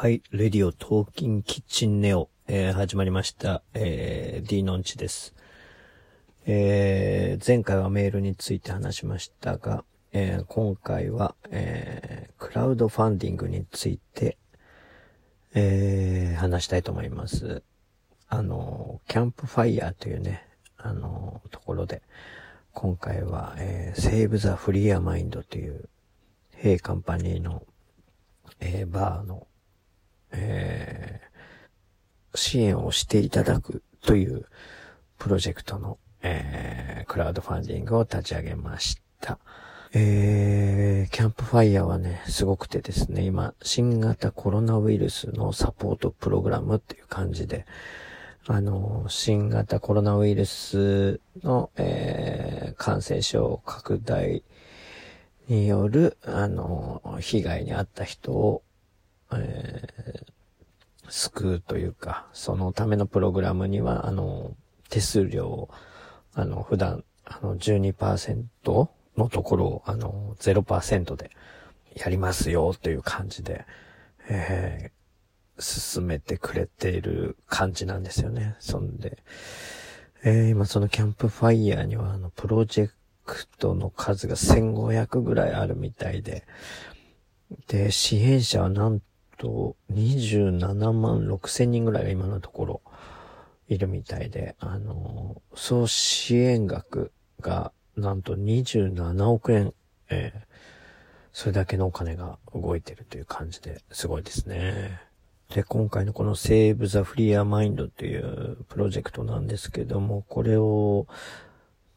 はい、レディオトーキンキッチンネオ、えー、始まりました。えー、D のんちです。えー、前回はメールについて話しましたが、えー、今回は、えー、クラウドファンディングについて、えー、話したいと思います。あの、キャンプファイヤーというね、あの、ところで、今回は、えー、セーブザフリーアマインドという、ヘイカンパニーの、えー、バーのえー、支援をしていただくというプロジェクトの、えー、クラウドファンディングを立ち上げました。えー、キャンプファイヤーはね、すごくてですね、今、新型コロナウイルスのサポートプログラムっていう感じで、あの、新型コロナウイルスの、えー、感染症拡大による、あの、被害に遭った人をえー、救うというか、そのためのプログラムには、あの、手数料を、あの、普段、あの、12%のところを、あの、0%でやりますよという感じで、えー、進めてくれている感じなんですよね。そんで、えー、今そのキャンプファイヤーには、あの、プロジェクトの数が1500ぐらいあるみたいで、で、支援者はなんと、27万6千人ぐらいが今のところいるみたいで、あの、総支援額がなんと27億円、えー、それだけのお金が動いてるという感じですごいですね。で、今回のこのセーブ・ザ・フリーア・マインドっていうプロジェクトなんですけども、これを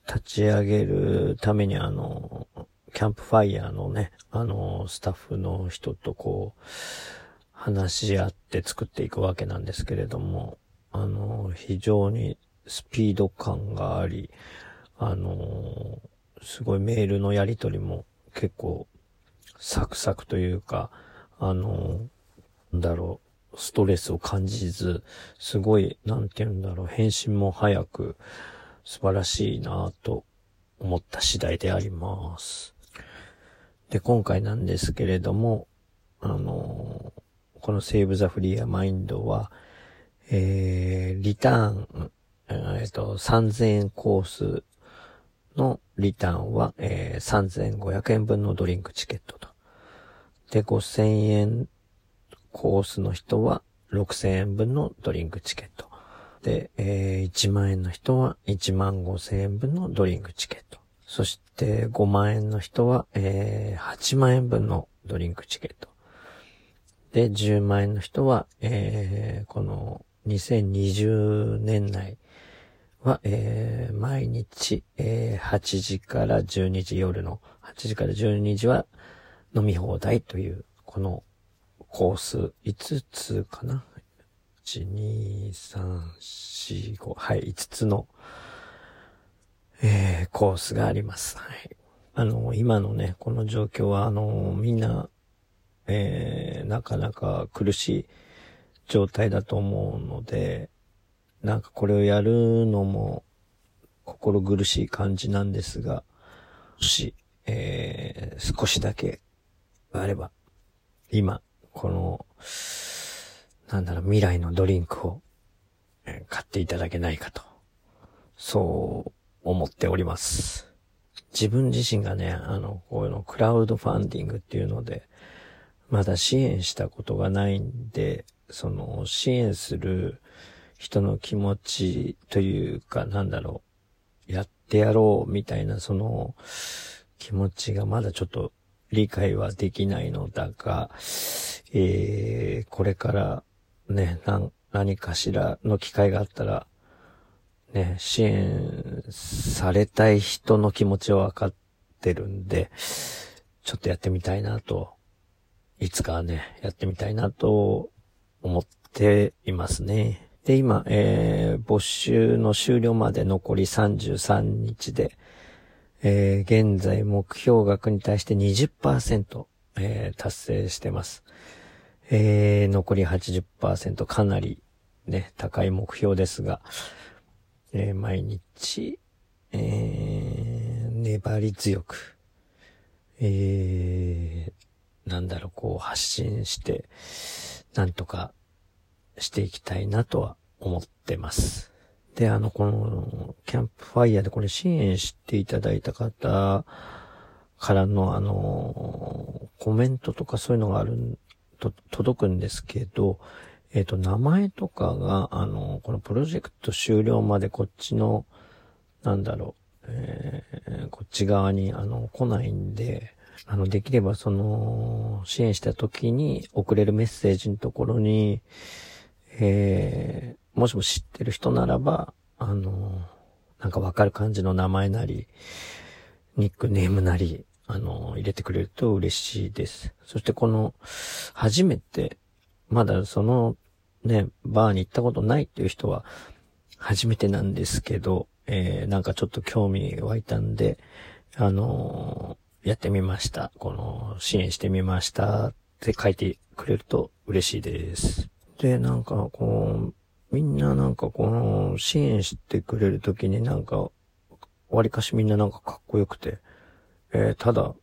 立ち上げるためにあの、キャンプファイヤーのね、あの、スタッフの人とこう、話し合って作っていくわけなんですけれども、あの、非常にスピード感があり、あの、すごいメールのやりとりも結構サクサクというか、あの、なんだろう、ストレスを感じず、すごい、なんて言うんだろう、返信も早く、素晴らしいなと思った次第であります。で、今回なんですけれども、あの、このセーブザフリーアマインドは、えー、リターン、えっ、ー、と、3000円コースのリターンは、えー、3500円分のドリンクチケットと。で、5000円コースの人は6000円分のドリンクチケット。で、えー、1万円の人は1万5000円分のドリンクチケット。そして5万円の人は、えー、8万円分のドリンクチケット。で、10万円の人は、えー、この2020年内は、えー、毎日、えー、8時から12時夜の8時から12時は飲み放題という、このコース5つかな ?1、2、3、4、5、はい、5つの、えー、コースがあります。はい。あの、今のね、この状況は、あの、みんな、えー、なかなか苦しい状態だと思うので、なんかこれをやるのも心苦しい感じなんですが、もし、えー、少しだけあれば、今、この、なんだろう、未来のドリンクを、えー、買っていただけないかと、そう思っております。自分自身がね、あの、こういうのクラウドファンディングっていうので、まだ支援したことがないんで、その支援する人の気持ちというか、なんだろう、やってやろうみたいなその気持ちがまだちょっと理解はできないのだが、えー、これからね、何かしらの機会があったら、ね、支援されたい人の気持ちはわかってるんで、ちょっとやってみたいなといつかね、やってみたいなと思っていますね。で、今、えー、募集の終了まで残り33日で、えー、現在目標額に対して20%、えー、達成してます。えー、残り80%かなりね、高い目標ですが、えー、毎日、えー、粘り強く、えー、なんだろう、こう発信して、なんとかしていきたいなとは思ってます。で、あの、この、キャンプファイヤーでこれ支援していただいた方からの、あの、コメントとかそういうのがある、と、届くんですけど、えっ、ー、と、名前とかが、あの、このプロジェクト終了までこっちの、なんだろう、えー、こっち側に、あの、来ないんで、あの、できればその、支援した時に送れるメッセージのところに、えー、もしも知ってる人ならば、あの、なんかわかる感じの名前なり、ニックネームなり、あの、入れてくれると嬉しいです。そしてこの、初めて、まだその、ね、バーに行ったことないっていう人は、初めてなんですけど、えー、なんかちょっと興味湧いたんで、あの、やってみました。この、支援してみましたって書いてくれると嬉しいです。で、なんか、こう、みんななんかこの、支援してくれるときになんか、わりかしみんななんかかっこよくて、えー、ただ、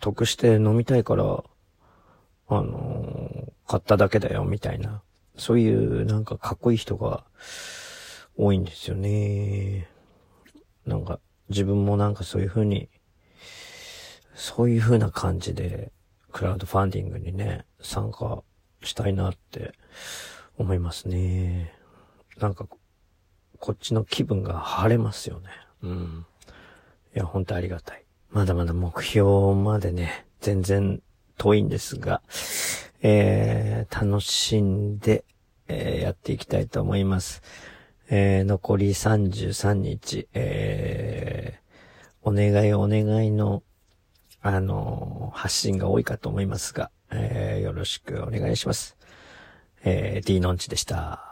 得して飲みたいから、あのー、買っただけだよ、みたいな。そういうなんかかっこいい人が多いんですよね。なんか、自分もなんかそういう風に、そういう風な感じで、クラウドファンディングにね、参加したいなって思いますね。なんか、こっちの気分が晴れますよね。うん。いや、本当ありがたい。まだまだ目標までね、全然遠いんですが、えー、楽しんで、えー、やっていきたいと思います。えー、残り33日、えー、お願いお願いの、あの、発信が多いかと思いますが、えー、よろしくお願いします。えー、D のんちでした。